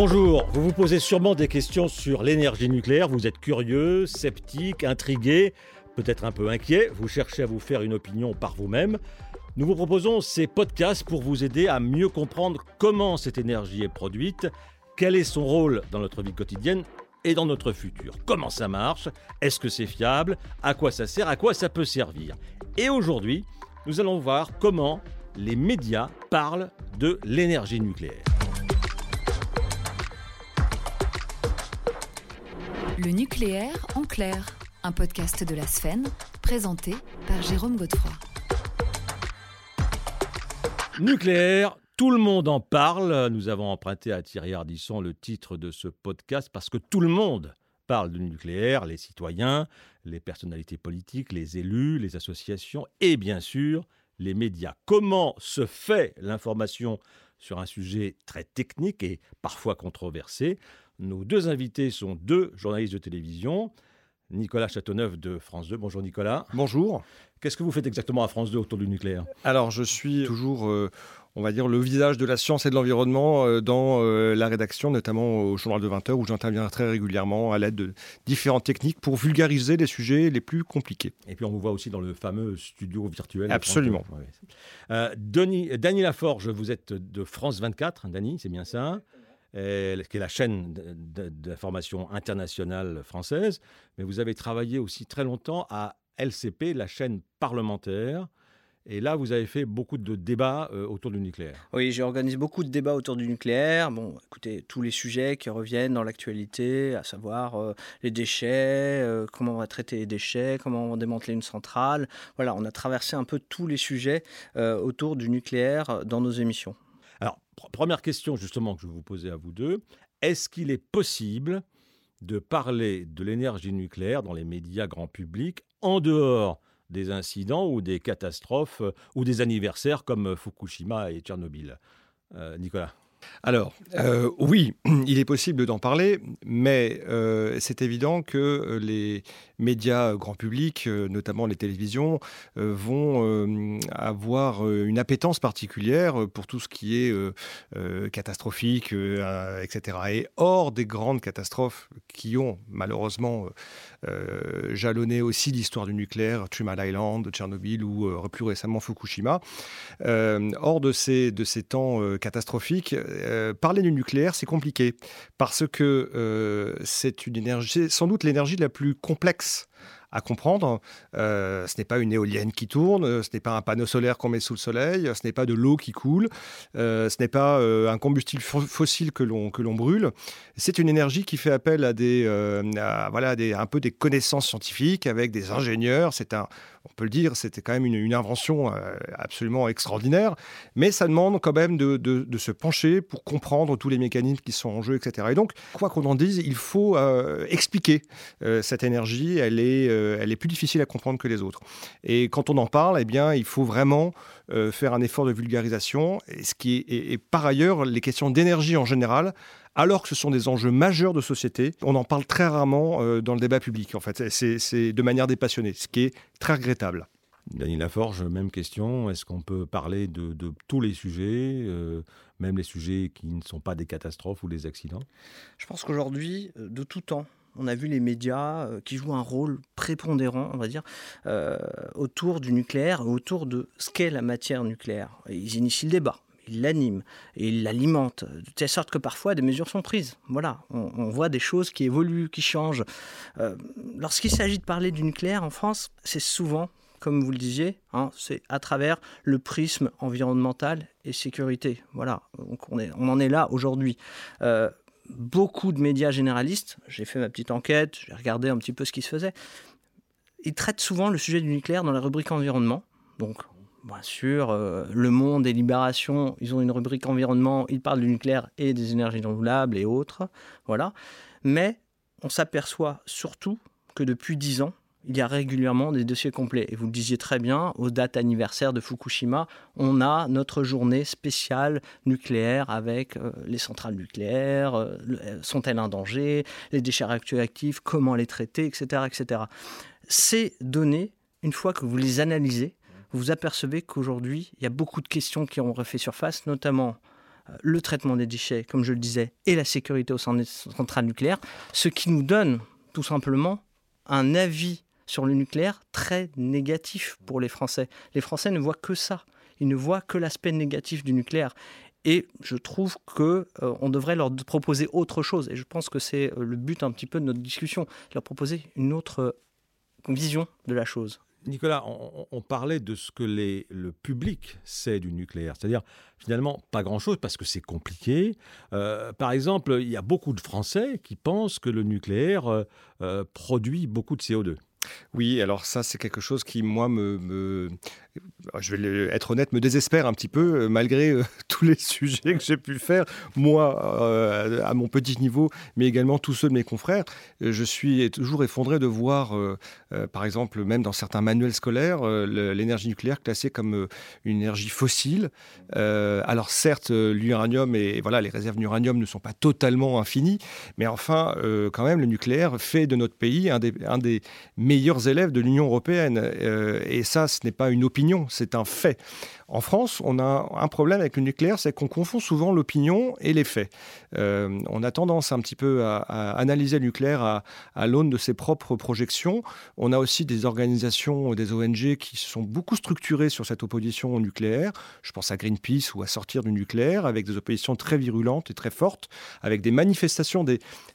Bonjour, vous vous posez sûrement des questions sur l'énergie nucléaire, vous êtes curieux, sceptique, intrigué, peut-être un peu inquiet, vous cherchez à vous faire une opinion par vous-même. Nous vous proposons ces podcasts pour vous aider à mieux comprendre comment cette énergie est produite, quel est son rôle dans notre vie quotidienne et dans notre futur. Comment ça marche? Est-ce que c'est fiable? À quoi ça sert? À quoi ça peut servir? Et aujourd'hui, nous allons voir comment les médias parlent de l'énergie nucléaire. Le nucléaire en clair, un podcast de la Sphène, présenté par Jérôme Godefroy. Nucléaire, tout le monde en parle. Nous avons emprunté à Thierry Ardisson le titre de ce podcast parce que tout le monde parle de nucléaire, les citoyens, les personnalités politiques, les élus, les associations et bien sûr les médias. Comment se fait l'information sur un sujet très technique et parfois controversé? Nos deux invités sont deux journalistes de télévision. Nicolas Châteauneuf de France 2. Bonjour Nicolas. Bonjour. Qu'est-ce que vous faites exactement à France 2 autour du nucléaire? Alors je suis toujours, euh, on va dire, le visage de la science et de l'environnement euh, dans euh, la rédaction, notamment au journal de 20h où j'interviens très régulièrement à l'aide de différentes techniques pour vulgariser les sujets les plus compliqués. Et puis on vous voit aussi dans le fameux studio virtuel. Absolument. Denis, Dany Laforge, vous êtes de France 24, Dany, c'est bien ça? Euh, qui est la chaîne d'information internationale française, mais vous avez travaillé aussi très longtemps à LCP, la chaîne parlementaire. Et là, vous avez fait beaucoup de débats euh, autour du nucléaire. Oui, j'ai organisé beaucoup de débats autour du nucléaire. Bon, écoutez, tous les sujets qui reviennent dans l'actualité, à savoir euh, les déchets, comment on va traiter les déchets, comment on va démanteler une centrale. Voilà, on a traversé un peu tous les sujets autour du nucléaire dans nos émissions. Première question justement que je vais vous poser à vous deux. Est-ce qu'il est possible de parler de l'énergie nucléaire dans les médias grand public en dehors des incidents ou des catastrophes euh, ou des anniversaires comme Fukushima et Tchernobyl? Euh, Nicolas alors, euh, oui, il est possible d'en parler, mais c'est évident que les médias grand public, notamment les télévisions, vont avoir une appétence particulière pour tout ce qui est catastrophique, etc. Et hors des grandes catastrophes qui ont malheureusement jalonné aussi l'histoire du nucléaire, Three Island, Tchernobyl ou plus récemment Fukushima, hors de de ces temps catastrophiques, parler du nucléaire, c'est compliqué parce que c'est une énergie, sans doute l'énergie la plus complexe à comprendre. Euh, ce n'est pas une éolienne qui tourne, euh, ce n'est pas un panneau solaire qu'on met sous le soleil, ce n'est pas de l'eau qui coule, euh, ce n'est pas un combustible fossile que l'on que l'on brûle. C'est une énergie qui fait appel à des voilà un peu des connaissances scientifiques avec des ingénieurs. C'est un on peut le dire, c'était quand même une, invention absolument extraordinaire, mais ça demande quand même de, se pencher pour comprendre tous les mécanismes qui sont en jeu, etc. Et donc, quoi qu'on en dise, il faut expliquer cette énergie. Elle est euh, plus difficile à comprendre que les autres. Et quand on en parle, eh bien, il faut vraiment euh, faire un effort de vulgarisation. Et, par ailleurs, les questions d'énergie en général, alors que ce sont des enjeux majeurs de société, on en parle très rarement euh, dans le débat public. En fait, c'est de manière dépassionnée, ce qui est très regrettable. Daniel Laforge, même question. Est-ce qu'on peut parler de, tous les sujets, même les sujets qui ne sont pas des catastrophes ou des accidents? Je pense qu'aujourd'hui, de tout temps, on a vu les médias euh, qui jouent un rôle prépondérant, on va dire, euh, autour du nucléaire, autour de ce qu'est la matière nucléaire. ils initient le débat ils l'animent et ils l'alimentent, de telle sorte que parfois des mesures sont prises. Voilà, on, voit des choses qui évoluent, qui changent. Euh, lorsqu'il s'agit de parler du nucléaire en France, c'est souvent, comme vous le disiez, hein, c'est à travers le prisme environnemental et sécurité. Voilà, on, en est là aujourd'hui beaucoup de médias généralistes, j'ai fait ma petite enquête, j'ai regardé un petit peu ce qui se faisait, ils traitent souvent le sujet du nucléaire dans la rubrique environnement. Bien sûr, euh, Le Monde et Libération, ils ont une rubrique environnement, ils parlent du nucléaire et des énergies renouvelables et autres. Voilà. Mais on s'aperçoit surtout que depuis dix ans, il y a régulièrement des dossiers complets. Et vous le disiez très bien, aux dates anniversaires de Fukushima, on a notre journée spéciale nucléaire avec euh, les centrales nucléaires, euh, sont-elles un danger, les déchets radioactifs, comment les traiter, etc., etc. Ces données, une fois que vous les analysez, vous apercevez qu'aujourd'hui, il y a beaucoup de questions qui ont refait surface, notamment le traitement des déchets, comme je le disais, et la sécurité au sein des centrales nucléaires, ce qui nous donne tout simplement un avis sur le nucléaire très négatif pour les Français. Les Français ne voient que ça. Ils ne voient que l'aspect négatif du nucléaire. Et je trouve qu'on euh, devrait leur proposer autre chose. Et je pense que c'est euh, le but un petit peu de notre discussion, leur proposer une autre euh, vision de la chose. Nicolas, on, parlait de ce que le public sait du nucléaire, c'est-à-dire finalement pas grand-chose parce que c'est compliqué. par exemple, il y a beaucoup de Français qui pensent que le nucléaire produit beaucoup de CO2. Oui, alors ça, c'est quelque chose qui, moi, me, je vais être honnête, me désespère un petit peu, euh, malgré euh, tous les sujets que j'ai pu faire, moi, euh, à mon petit niveau, mais également tous ceux de mes confrères. Je suis toujours effondré de voir, par exemple, même dans certains manuels scolaires, l'énergie nucléaire classée comme une énergie fossile. alors certes, l'uranium et voilà, les réserves d'uranium ne sont pas totalement infinies, mais enfin, quand même, le nucléaire fait de notre pays un des, un des meilleurs élèves de l'Union européenne. et ça, ce n'est pas une opinion c'est un fait. En France, on a un problème avec le nucléaire, c'est qu'on confond souvent l'opinion et les faits. Euh, on a tendance un petit peu à, analyser le nucléaire à, l'aune de ses propres projections. On a aussi des organisations, des ONG qui sont beaucoup structurées sur cette opposition au nucléaire. Je pense à Greenpeace ou à Sortir du nucléaire, avec des oppositions très virulentes et très fortes, avec des manifestations,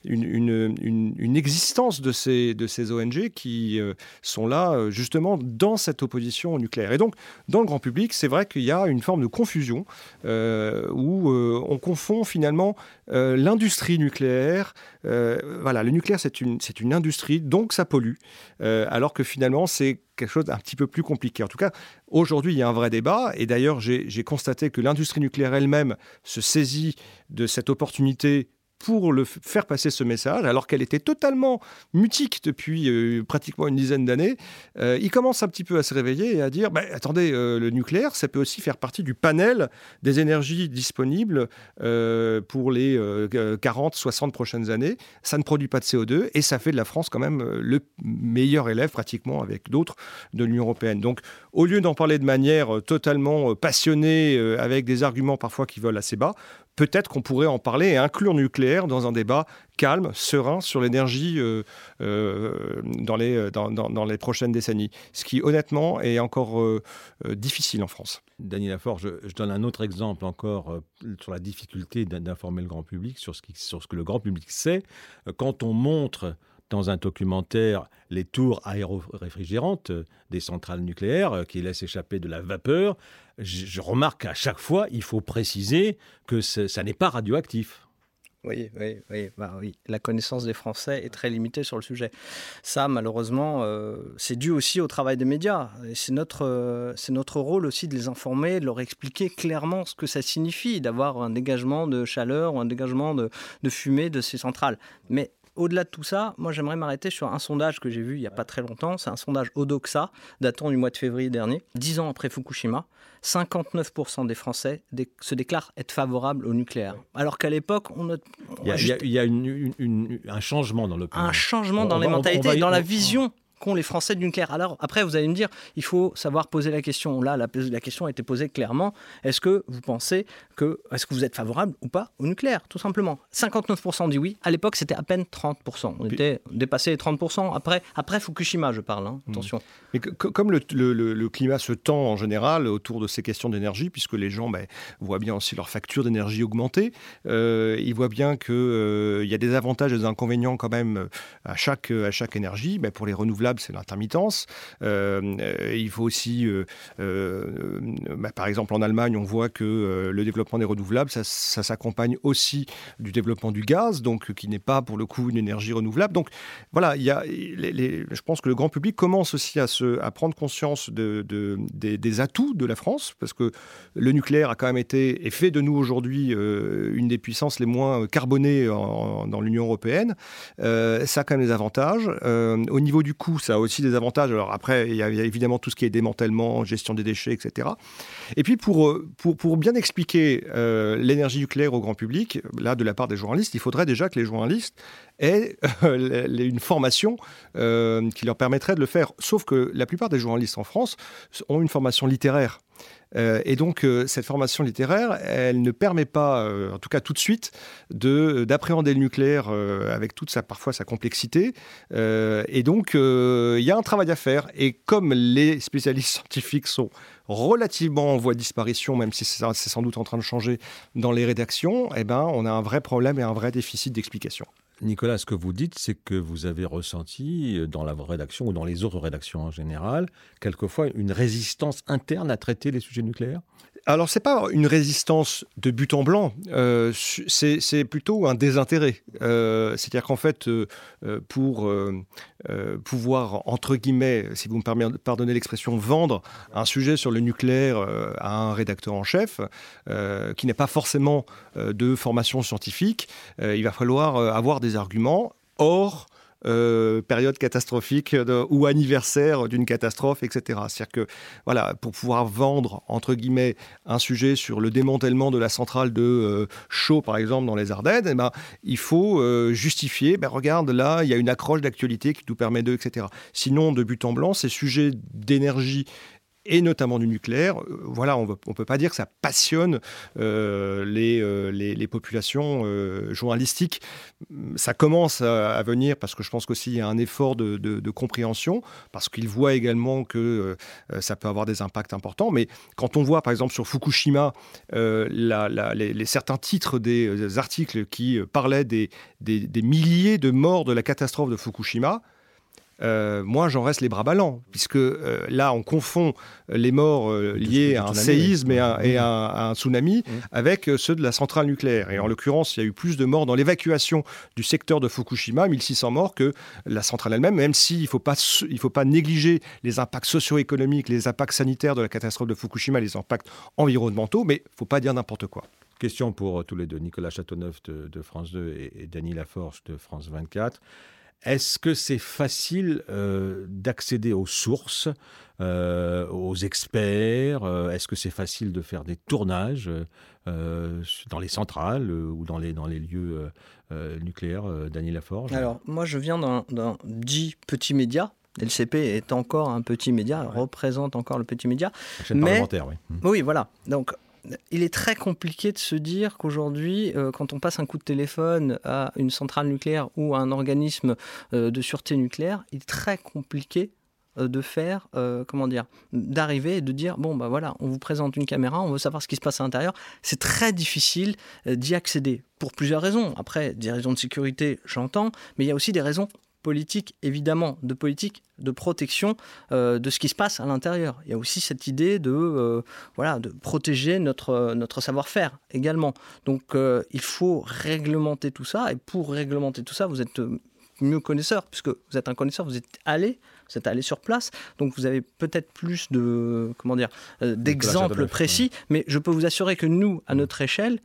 une, existence de ces, de ces ONG qui euh, sont là euh, justement dans cette opposition au nucléaire. Et donc, dans le grand public, c'est vrai qu'il y a une forme de confusion euh, où euh, on confond finalement euh, l'industrie nucléaire. voilà, le nucléaire, c'est une, une industrie, donc ça pollue, alors que finalement, c'est quelque chose d'un petit peu plus compliqué. En tout cas, aujourd'hui, il y a un vrai débat. Et d'ailleurs, j'ai constaté que l'industrie nucléaire elle-même se saisit de cette opportunité pour le faire passer ce message, alors qu'elle était totalement mutique depuis euh, pratiquement une dizaine d'années, euh, il commence un petit peu à se réveiller et à dire bah, attendez, euh, le nucléaire, ça peut aussi faire partie du panel des énergies disponibles pour les 40-60 prochaines années. Ça ne produit pas de CO2 et ça fait de la France quand même le meilleur élève pratiquement avec d'autres de l'Union européenne. Donc, au lieu d'en parler de manière totalement passionnée, avec des arguments parfois qui volent assez bas, peut-être qu'on pourrait en parler et inclure nucléaire dans un débat calme, serein sur l'énergie euh, euh, dans, les, dans, les prochaines décennies. Ce qui, honnêtement, est encore euh, difficile en France. Daniel Lafort, je, donne un autre exemple encore sur la difficulté d'informer le grand public sur ce que le grand public sait. Quand on montre dans un documentaire les tours aéroréfrigérantes des centrales nucléaires qui laissent échapper de la vapeur, je, remarque qu'à chaque fois, il faut préciser que ça n'est pas radioactif. Oui, oui, oui, bah oui. La connaissance des Français est très limitée sur le sujet. Ça, malheureusement, euh, c'est dû aussi au travail des médias. C'est notre, euh, notre rôle aussi de les informer, de leur expliquer clairement ce que ça signifie d'avoir un dégagement de chaleur ou un dégagement de, de fumée de ces centrales. Mais au-delà de tout ça, moi j'aimerais m'arrêter sur un sondage que j'ai vu il n'y a pas très longtemps. C'est un sondage Odoxa datant du mois de février dernier. Dix ans après Fukushima, 59% des Français se déclarent être favorables au nucléaire. Alors qu'à l'époque, on Il y a, un changement dans l'opinion. Un changement dans les mentalités, dans la vision les Français du nucléaire. Alors après, vous allez me dire, il faut savoir poser la question. Là, la, la question a été posée clairement. Est-ce que vous pensez que, est-ce que vous êtes favorable ou pas au nucléaire, tout simplement? 59% dit oui. À l'époque, c'était à peine 30%. On était dépassé les 30% après, après Fukushima, je parle. Hein. Hmm. Attention. Mais comme le, climat se tend en général autour de ces questions d'énergie, puisque les gens ben, voient bien aussi leur facture d'énergie augmenter, euh, ils voient bien qu'il euh, y a des avantages et des inconvénients quand même à chaque, énergie. Ben, pour les renouvelables, c'est l'intermittence. Euh, il faut aussi, bah, par exemple en Allemagne, on voit que le développement des renouvelables, ça, s'accompagne aussi du développement du gaz, donc qui n'est pas pour le coup une énergie renouvelable. Donc voilà, il y a, je pense que le grand public commence aussi à, se, à prendre conscience de, des, atouts de la France, parce que le nucléaire a quand même été et fait de nous aujourd'hui une des puissances les moins carbonées dans l'Union européenne. ça a quand même des avantages. au niveau du coût, ça a aussi des avantages. Alors après, il y, a, évidemment tout ce qui est démantèlement, gestion des déchets, etc. Et puis pour, euh, pour, bien expliquer euh, l'énergie nucléaire au grand public, là de la part des journalistes, il faudrait déjà que les journalistes aient une formation qui leur permettrait de le faire. Sauf que la plupart des journalistes en France ont une formation littéraire. Euh, et donc, euh, cette formation littéraire, elle ne permet pas, euh, en tout cas tout de suite, d'appréhender le nucléaire avec toute sa, parfois sa complexité. et donc, il y a un travail à faire. Et comme les spécialistes scientifiques sont relativement en voie de disparition, même si c'est sans doute en train de changer dans les rédactions, eh ben, on a un vrai problème et un vrai déficit d'explication. Nicolas, ce que vous dites, c'est que vous avez ressenti euh, dans la rédaction ou dans les autres rédactions en général, quelquefois une résistance interne à traiter les sujets nucléaires? Alors, c'est pas une résistance de but en blanc, euh, c'est plutôt un désintérêt. Euh, c'est-à-dire qu'en fait, euh, pour pouvoir, entre guillemets, si vous me pardonnez l'expression, vendre un sujet sur le nucléaire à un rédacteur en chef, qui n'est pas forcément de formation scientifique, il va falloir avoir des arguments. Or, euh, période catastrophique ou anniversaire d'une catastrophe, etc. C'est-à-dire que, voilà, pour pouvoir vendre, entre guillemets, un sujet sur le démantèlement de la centrale de euh, Chaux, par exemple, dans les Ardennes, eh ben, il faut euh, justifier, ben, regarde, là, il y a une accroche d'actualité qui nous permet de, etc. Sinon, de but en blanc, ces sujets d'énergie et notamment du nucléaire, euh, voilà, on ne peut pas dire que ça passionne euh, euh, les, populations journalistiques. Ça commence à, venir parce que je pense qu'aussi il y a un effort de, compréhension, parce qu'ils voient également que ça peut avoir des impacts importants. Mais quand on voit, par exemple, sur Fukushima, les, certains titres des articles qui parlaient des, des milliers de morts de la catastrophe de Fukushima, euh, moi j'en reste les bras ballants, puisque euh, là on confond les morts euh, liés à un séisme et, à, un tsunami avec ceux de la centrale nucléaire. Et en l'occurrence, il y a eu plus de morts dans l'évacuation du secteur de Fukushima, 1600 morts, que la centrale elle-même, même s'il ne faut, pas, faut pas négliger les impacts socio-économiques, les impacts sanitaires de la catastrophe de Fukushima, les impacts environnementaux, mais il ne faut pas dire n'importe quoi. Question pour tous les deux, Nicolas Châteauneuf de, France 2 et, et Dany Laforge de France 24. Est-ce que c'est facile euh, d'accéder aux sources, euh, aux experts euh, Est-ce que c'est facile de faire des tournages dans les centrales ou dans les, dans les lieux nucléaires Daniel Laforge? Alors, moi, je viens d'un dit petit média. LCP est encore un petit média, représente encore le petit média. mais, oui. Oui, voilà. Donc, il est très compliqué de se dire qu'aujourd'hui, euh, quand on passe un coup de téléphone à une centrale nucléaire ou à un organisme euh, de sûreté nucléaire, il est très compliqué euh, de faire, comment dire, d'arriver et de dire bon bah voilà, on vous présente une caméra, on veut savoir ce qui se passe à l'intérieur. C'est très difficile d'y accéder pour plusieurs raisons. Après, des raisons de sécurité, j'entends, mais il y a aussi des raisons politique, évidemment, de politique de protection euh, de ce qui se passe à l'intérieur. Il y a aussi cette idée de, euh, voilà, de protéger notre, notre savoir-faire également. Donc euh, il faut réglementer tout ça, et pour réglementer tout ça, vous êtes mieux connaisseur, puisque vous êtes un connaisseur, vous êtes allé, vous êtes allé sur place, donc vous avez peut-être plus de, comment dire, d'exemples précis, mais je peux vous assurer que nous, à notre échelle,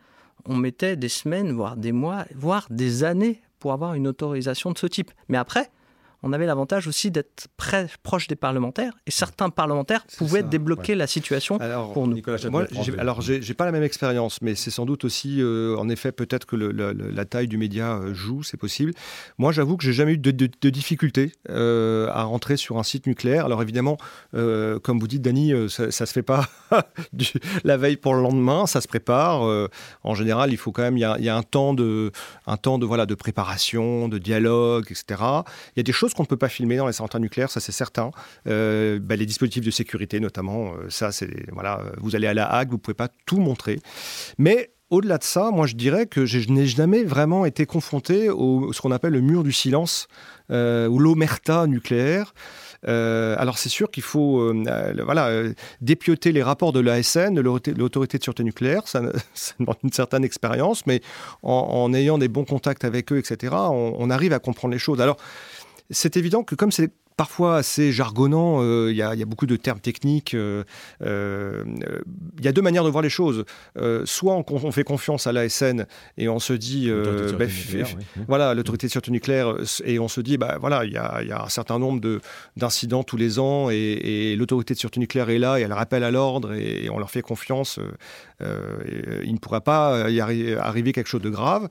on mettait des semaines, voire des mois, voire des années pour avoir une autorisation de ce type. Mais après, on avait l'avantage aussi d'être très proche des parlementaires et certains parlementaires pouvaient débloquer la situation pour nous. Nicolas Moi, alors, j'ai pas la même expérience, mais c'est sans doute aussi, euh, en effet, peut-être que la taille du média euh, joue, c'est possible. Moi, j'avoue que j'ai jamais eu de, de, difficulté euh, à rentrer sur un site nucléaire. Alors évidemment, comme vous dites, Dany, ça, ne se fait pas du, la veille pour le lendemain, ça se prépare. en général, il faut quand même, il y a, y a, un temps de, un temps de voilà, de préparation, de dialogue, etc. Il y a des choses qu'on ne peut pas filmer dans les centrales nucléaires, ça c'est certain. Euh, bah, les dispositifs de sécurité notamment, euh, ça c'est voilà, euh, vous allez à la Hague, vous pouvez pas tout montrer. Mais au-delà de ça, moi je dirais que je n'ai jamais vraiment été confronté au ce qu'on appelle le mur du silence ou l'omerta nucléaire. alors c'est sûr qu'il faut voilà, dépioter les rapports de l'ASN, de l'autorité de sûreté nucléaire, ça, demande une certaine expérience, mais en, ayant des bons contacts avec eux, etc., on, on arrive à comprendre les choses. Alors c'est évident que comme c'est parfois assez jargonnant. Il y, a beaucoup de termes techniques. Il y a deux manières de voir les choses. soit on, fait confiance à l'ASN et on se dit, bah, voilà, l'autorité de sûreté nucléaire, et on se dit, bah voilà, il y a, un certain nombre d'incidents tous les ans et, l'autorité de sûreté nucléaire est là et elle rappelle à l'ordre et, on leur fait confiance. il ne pourra pas y arriver quelque chose de grave.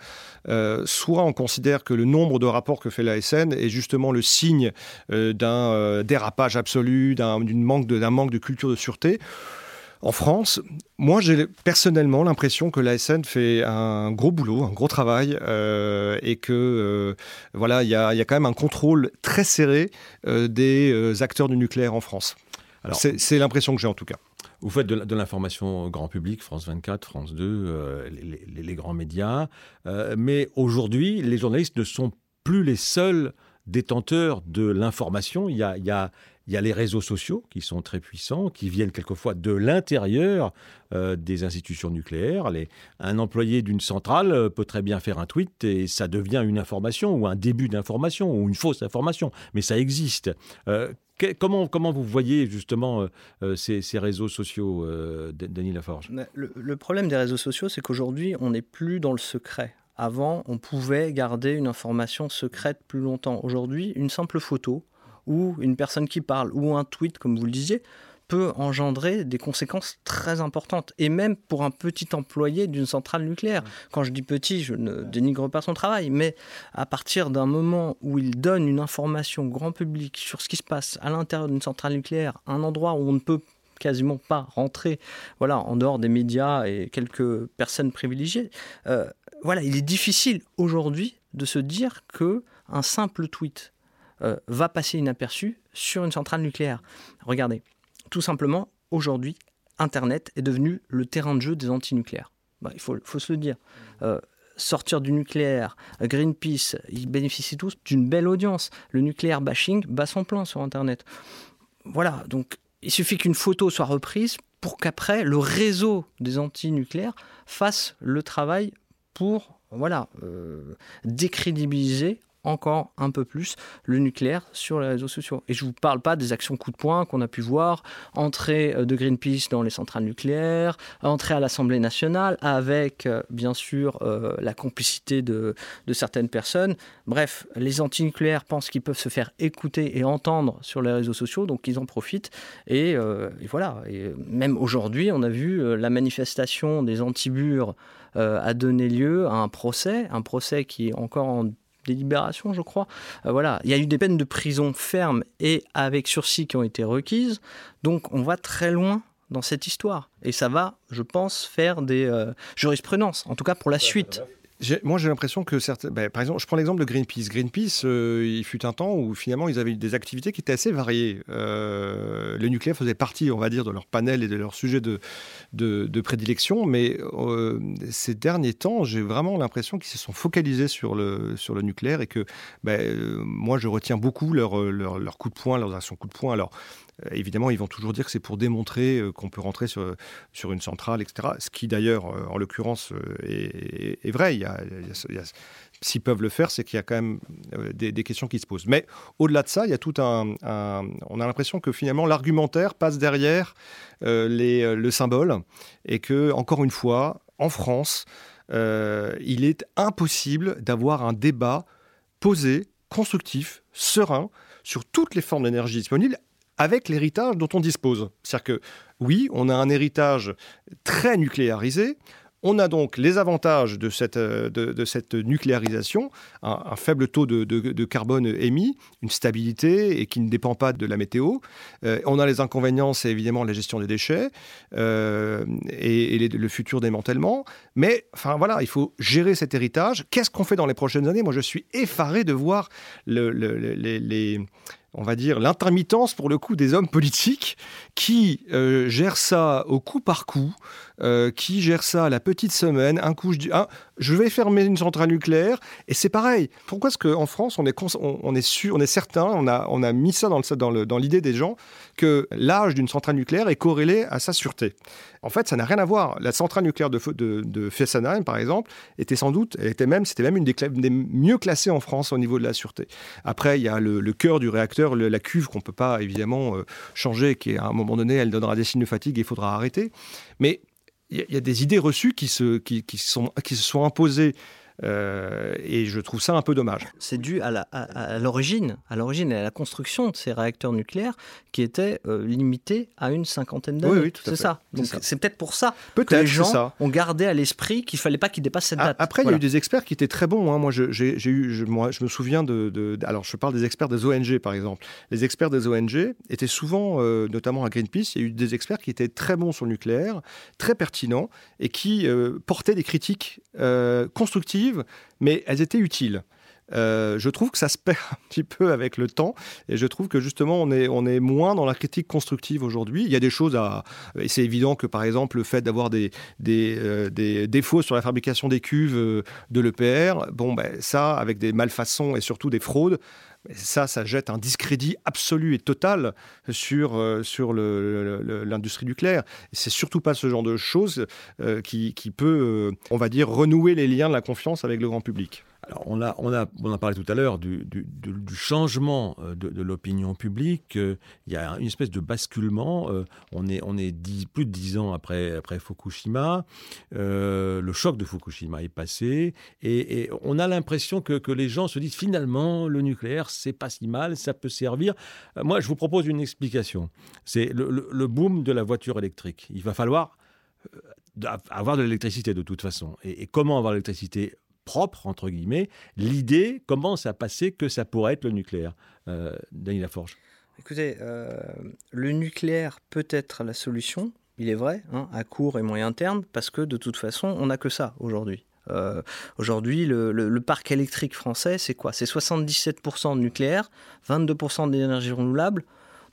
soit on considère que le nombre de rapports que fait l'ASN est justement le signe euh, d'un euh, dérapage absolu, d'un manque, de, manque de culture de sûreté. En France, moi j'ai personnellement l'impression que l'ASN fait un gros boulot, un gros travail, euh, et que voilà, il y, a, quand même un contrôle très serré des acteurs du nucléaire en France. C'est l'impression que j'ai en tout cas. Vous faites de, l'information grand public, France 24, France 2, les, grands médias, mais aujourd'hui, les journalistes ne sont plus les seuls détenteurs de l'information. Il y a, les réseaux sociaux qui sont très puissants, qui viennent quelquefois de l'intérieur euh, des institutions nucléaires. Un employé d'une centrale euh, peut très bien faire un tweet et ça devient une information ou un début d'information ou une fausse information, mais ça existe. Euh, comment, vous voyez justement ces, réseaux sociaux, Denis Laforge? Le problème des réseaux sociaux, c'est qu'aujourd'hui, on n'est plus dans le secret. Avant, on pouvait garder une information secrète plus longtemps. Aujourd'hui, une simple photo ou une personne qui parle ou un tweet, comme vous le disiez, peut engendrer des conséquences très importantes. Et même pour un petit employé d'une centrale nucléaire. Quand je dis petit, je ne dénigre pas son travail, mais à partir d'un moment où il donne une information au grand public sur ce qui se passe à l'intérieur d'une centrale nucléaire, un endroit où on ne peut quasiment pas rentrer voilà, en dehors des médias et quelques personnes privilégiées, euh, voilà, il est difficile aujourd'hui de se dire que un simple tweet euh, va passer inaperçu sur une centrale nucléaire. Regardez, tout simplement, aujourd'hui, Internet est devenu le terrain de jeu des antinucléaires. Bah, il faut, se le dire. Euh, sortir du nucléaire, Greenpeace, ils bénéficient tous d'une belle audience. Le nucléaire bashing bat son plein sur Internet. Voilà, donc il suffit qu'une photo soit reprise pour qu'après le réseau des antinucléaires fasse le travail pour voilà, euh, décrédibiliser encore un peu plus le nucléaire sur les réseaux sociaux. Et je ne vous parle pas des actions coup de poing qu'on a pu voir, entrée euh, de Greenpeace dans les centrales nucléaires, entrée à l'Assemblée nationale avec euh, bien sûr euh, la complicité de, certaines personnes. Bref, les antinucléaires pensent qu'ils peuvent se faire écouter et entendre sur les réseaux sociaux, donc ils en profitent. Et, voilà, et même aujourd'hui, on a vu la manifestation des antibures a donné lieu à un procès, un procès qui est encore en délibération, je crois. Euh, voilà, il y a eu des peines de prison fermes et avec sursis qui ont été requises. Donc on va très loin dans cette histoire. Et ça va, je pense, faire des euh, jurisprudences, en tout cas pour la suite. Moi, j'ai l'impression que certains. Ben, par exemple, je prends l'exemple de Greenpeace. Greenpeace, euh, il fut un temps où finalement ils avaient des activités qui étaient assez variées. Euh, le nucléaire faisait partie, on va dire, de leur panel et de leur sujet de, prédilection. Mais euh, ces derniers temps, j'ai vraiment l'impression qu'ils se sont focalisés sur le, sur le nucléaire et que ben, moi, je retiens beaucoup leur, leur, leur, de poing, leurs actions coup de poing. Alors, évidemment, ils vont toujours dire que c'est pour démontrer euh, qu'on peut rentrer sur, sur une centrale, etc. Ce qui, d'ailleurs, euh, en l'occurrence, est, vrai. Il S'ils peuvent le faire, c'est qu'il y a quand même des, questions qui se posent. Mais au-delà de ça, il y a tout un. on a l'impression que finalement, l'argumentaire passe derrière le symbole et que, encore une fois, en France, il est impossible d'avoir un débat posé, constructif, serein sur toutes les formes d'énergie disponibles avec l'héritage dont on dispose. C'est-à-dire que oui, on a un héritage très nucléarisé. On a donc les avantages de cette, euh, nucléarisation, un, faible taux de, carbone émis, une stabilité et qui ne dépend pas de la météo. Euh, on a les inconvénients, c'est évidemment la gestion des déchets euh, et, le futur démantèlement. Mais enfin voilà, il faut gérer cet héritage. Qu'est-ce qu'on fait dans les prochaines années? Moi, je suis effaré de voir le, les on va dire, l'intermittence pour le coup des hommes politiques qui euh, gèrent ça au coup par coup, euh, qui gèrent ça la petite semaine. Un coup, je dis, je vais fermer une centrale nucléaire. Et c'est pareil. Pourquoi est-ce qu'en France, on est, on, est sûr, on est certain, on a, on a mis ça dans, le, dans l'idée des gens, que l'âge d'une centrale nucléaire est corrélé à sa sûreté? En fait, ça n'a rien à voir. La centrale nucléaire de, Fessenheim, par exemple, était sans doute, elle était même, c'était même une des, mieux classées en France au niveau de la sûreté. Après, il y a le, cœur du réacteur, la cuve qu'on ne peut pas évidemment euh, changer, qui à un moment donné, elle donnera des signes de fatigue et il faudra arrêter. Mais il y, a des idées reçues qui se, qui, qui sont, qui se sont imposées euh, et je trouve ça un peu dommage. C'est dû à l'origine, à l'origine et à la construction de ces réacteurs nucléaires qui étaient euh, limités à une cinquantaine d'années. Oui, oui, c'est ça. c'est peut-être pour ça que les gens ont gardé à l'esprit qu'il fallait pas qu'ils dépassent cette date. Après, il y a eu des experts qui étaient très bons. Hein. Moi, j'ai eu, je, moi, je me souviens de, alors je parle des experts des ONG par exemple. Les experts des ONG étaient souvent, euh, notamment à Greenpeace, il y a eu des experts qui étaient très bons sur le nucléaire, très pertinents et qui portaient des critiques constructives mais elles étaient utiles. Euh, je trouve que ça se perd un petit peu avec le temps et je trouve que justement on est, on est moins dans la critique constructive aujourd'hui. Il y a des choses à... Et c'est évident que par exemple le fait d'avoir des, des, euh, des, défauts sur la fabrication des cuves euh, de l'EPR, bon ben ça avec des malfaçons et surtout des fraudes, ça, ça jette un discrédit absolu et total sur, sur l'industrie nucléaire. C'est surtout pas ce genre de choses qui, qui, peut, on va dire, renouer les liens de la confiance avec le grand public on a, on, a, on parlé tout à l'heure du, changement euh, de, l'opinion publique. Euh, il y a une espèce de basculement. Euh, on est, on est plus de dix ans après, après Fukushima. le choc de Fukushima est passé. Et, on a l'impression que, les gens se disent finalement, le nucléaire, c'est pas si mal, ça peut servir. Moi, je vous propose une explication. C'est le, boom de la voiture électrique. Il va falloir avoir de l'électricité de toute façon. Et, et comment avoir l'électricité propre, entre guillemets, l'idée commence à passer que ça pourrait être le nucléaire. Euh, Daniel Laforge? Écoutez, euh, le nucléaire peut être la solution, il est vrai, hein, à court et moyen terme, parce que de toute façon, on n'a que ça aujourd'hui. Euh, aujourd'hui, le, parc électrique français, c'est quoi? C'est 77% de nucléaire, 22% d'énergie renouvelable.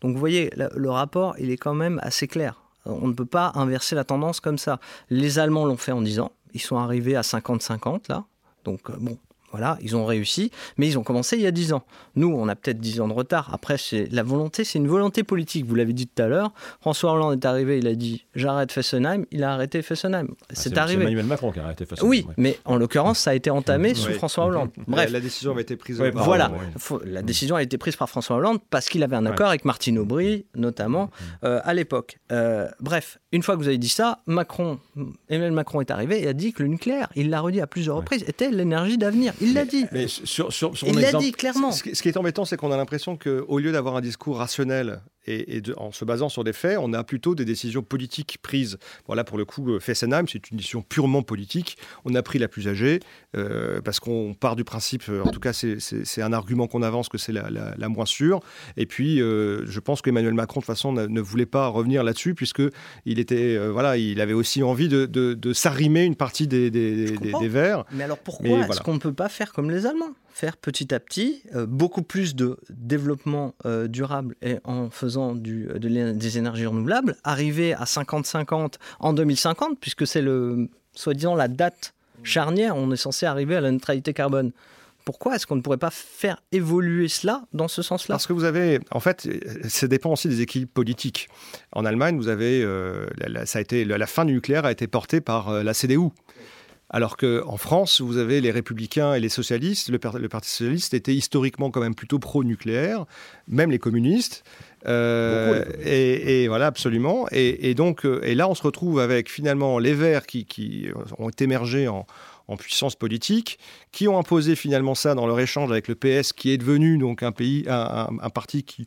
Donc vous voyez, le rapport, il est quand même assez clair. On ne peut pas inverser la tendance comme ça. Les Allemands l'ont fait en 10 ans. Ils sont arrivés à 50-50 là. Donc euh, bon, voilà, ils ont réussi, mais ils ont commencé il y a 10 ans. Nous, on a peut-être 10 ans de retard. Après, c'est la volonté, c'est une volonté politique. Vous l'avez dit tout à l'heure. François Hollande est arrivé, il a dit j'arrête Fessenheim. Il a arrêté Fessenheim. Ah, c'est arrivé. C'est Emmanuel Macron qui a arrêté Fessenheim. Oui, mais en l'occurrence, ça a été entamé sous François Hollande. Bref, la décision avait été prise. voilà, la décision a été prise par François Hollande parce qu'il avait un accord avec Martine Aubry, notamment euh, à l'époque. Euh, bref, une fois que vous avez dit ça, Macron, Emmanuel Macron est arrivé et a dit que le nucléaire, il l'a redit à plusieurs reprises, était l'énergie d'avenir. Il l'a dit il l'a dit clairement. Ce, qui est embêtant, c'est qu'on a l'impression qu'au lieu d'avoir un discours rationnel et, en se basant sur des faits, on a plutôt des décisions politiques prises. Voilà, pour le coup, euh, Fessenheim, c'est une décision purement politique. On a pris la plus âgée euh, parce qu'on part du principe, euh, en tout cas, c'est un argument qu'on avance que c'est la, moins sûre. Et puis, je pense qu'Emmanuel Macron, de toute façon, ne voulait pas revenir là-dessus puisque il était, voilà, il avait aussi envie de, s'arrimer une partie des, des, Verts. Mais alors pourquoi est-ce qu'on ne peut pas faire comme les Allemands? Faire petit à petit beaucoup plus de développement durable et en faisant du, des énergies renouvelables, arriver à 50-50 en 2050, puisque c'est le soi-disant la date charnière, on est censé arriver à la neutralité carbone. Pourquoi est-ce qu'on ne pourrait pas faire évoluer cela dans ce sens-là? Parce que vous avez, en fait, ça dépend aussi des équilibres politiques. En Allemagne, vous avez, euh, ça a été, la fin du nucléaire a été portée par euh, la CDU. Alors qu'en France, vous avez les républicains et les socialistes. Le, le Parti socialiste était historiquement quand même plutôt pro-nucléaire, même les communistes. Euh, et, voilà, absolument. Et, donc, euh, et là, on se retrouve avec finalement les Verts qui, qui ont émergé en, en puissance politique, qui ont imposé finalement ça dans leur échange avec le PS, qui est devenu donc un pays, un, parti qui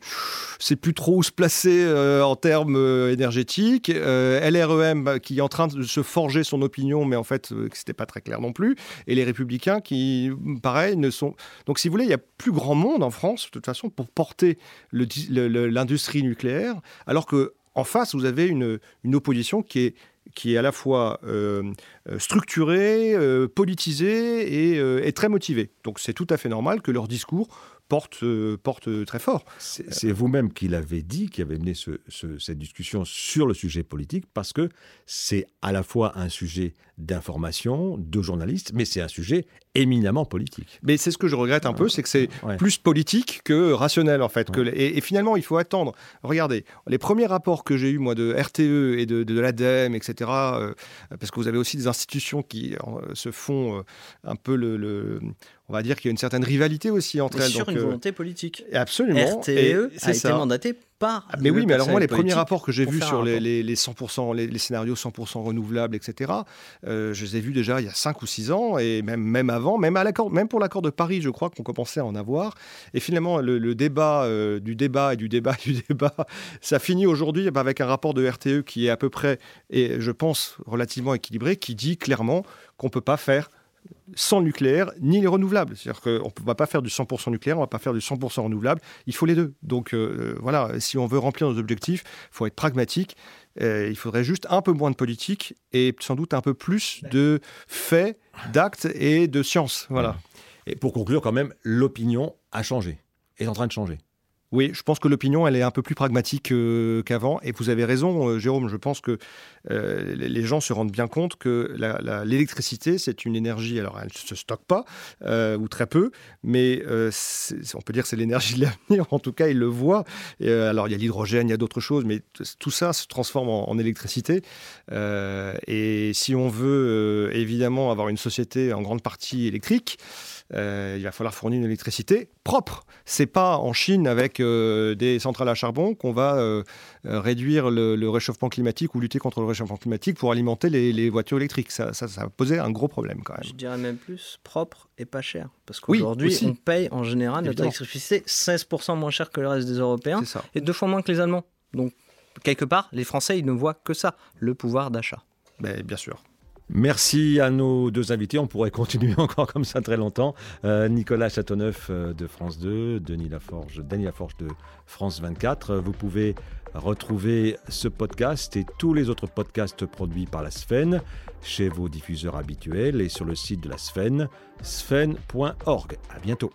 sait plus trop où se placer euh, en termes euh, énergétiques, euh, LREM bah, qui est en train de se forger son opinion, mais en fait c'était pas très clair non plus, et les Républicains qui, pareil, ne sont. Donc si vous voulez, il y a plus grand monde en France de toute façon pour porter l'industrie nucléaire, alors que en face, vous avez une opposition qui est qui est à la fois euh, euh, structuré, euh, politisé et, très motivé. Donc c'est tout à fait normal que leur discours porte, porte très fort. C'est vous-même qui l'avez dit, qui avez mené cette discussion sur le sujet politique, parce que c'est à la fois un sujet d'information, de journalistes, mais c'est un sujet éminemment politique. Mais c'est ce que je regrette un peu, c'est que c'est plus politique que rationnel en fait. Que, et, finalement, il faut attendre. Regardez, les premiers rapports que j'ai eus moi de RTE et de, de, l'ADEME, etc., euh, parce que vous avez aussi des institutions qui euh, se font euh, un peu le, on va dire qu'il y a une certaine rivalité aussi entre elles. Sur une volonté politique. Absolument. RTE a été mandaté par. Ah, mais oui, mais alors moi, les premiers rapports que j'ai vus sur les, les, 100%, les, scénarios 100% renouvelables, etc., je les ai vus déjà il y a 5 ou 6 ans, et même, même avant, même, à même pour l'accord de Paris, je crois qu'on commençait à en avoir. Et finalement, le, débat du débat et du débat du débat, ça finit aujourd'hui avec un rapport de RTE qui est à peu près, et je pense, relativement équilibré, qui dit clairement qu'on ne peut pas faire sans nucléaire ni les renouvelables. C'est-à-dire qu'on ne va pas faire du 100% nucléaire, on ne va pas faire du 100% renouvelable, il faut les deux. Donc euh, voilà, si on veut remplir nos objectifs, il faut être pragmatique, euh, il faudrait juste un peu moins de politique et sans doute un peu plus de faits, d'actes et de science. Voilà. Et pour conclure, quand même, l'opinion a changé, est en train de changer. Oui, je pense que l'opinion, elle est un peu plus pragmatique euh, qu'avant. Et vous avez raison, euh, Jérôme, je pense que euh, les gens se rendent bien compte que l'électricité, c'est une énergie, alors elle ne se stocke pas, ou très peu, mais on peut dire que c'est l'énergie de l'avenir, en tout cas, ils le voient. alors il y a l'hydrogène, il y a d'autres choses, mais tout ça se transforme en électricité. et si on veut évidemment avoir une société en grande partie électrique, euh, il va falloir fournir une électricité propre. C'est pas en Chine avec euh, des centrales à charbon qu'on va euh, réduire le, réchauffement climatique ou lutter contre le réchauffement climatique pour alimenter les, voitures électriques. Ça, ça, ça, va poser un gros problème quand même. Je dirais même plus propre et pas cher. Parce qu'aujourd'hui, on paye en général notre électricité 16% moins cher que le reste des Européens et deux fois moins que les Allemands. Donc, quelque part, les Français, ils ne voient que ça, le pouvoir d'achat. Ben, bien sûr. Merci à nos deux invités. On pourrait continuer encore comme ça très longtemps. Euh, Nicolas Châteauneuf euh, de France 2, Denis Laforge, Denis Laforge de France 24. Vous pouvez retrouver ce podcast et tous les autres podcasts produits par la Sphène chez vos diffuseurs habituels et sur le site de la Sphène, sphène.org. À bientôt.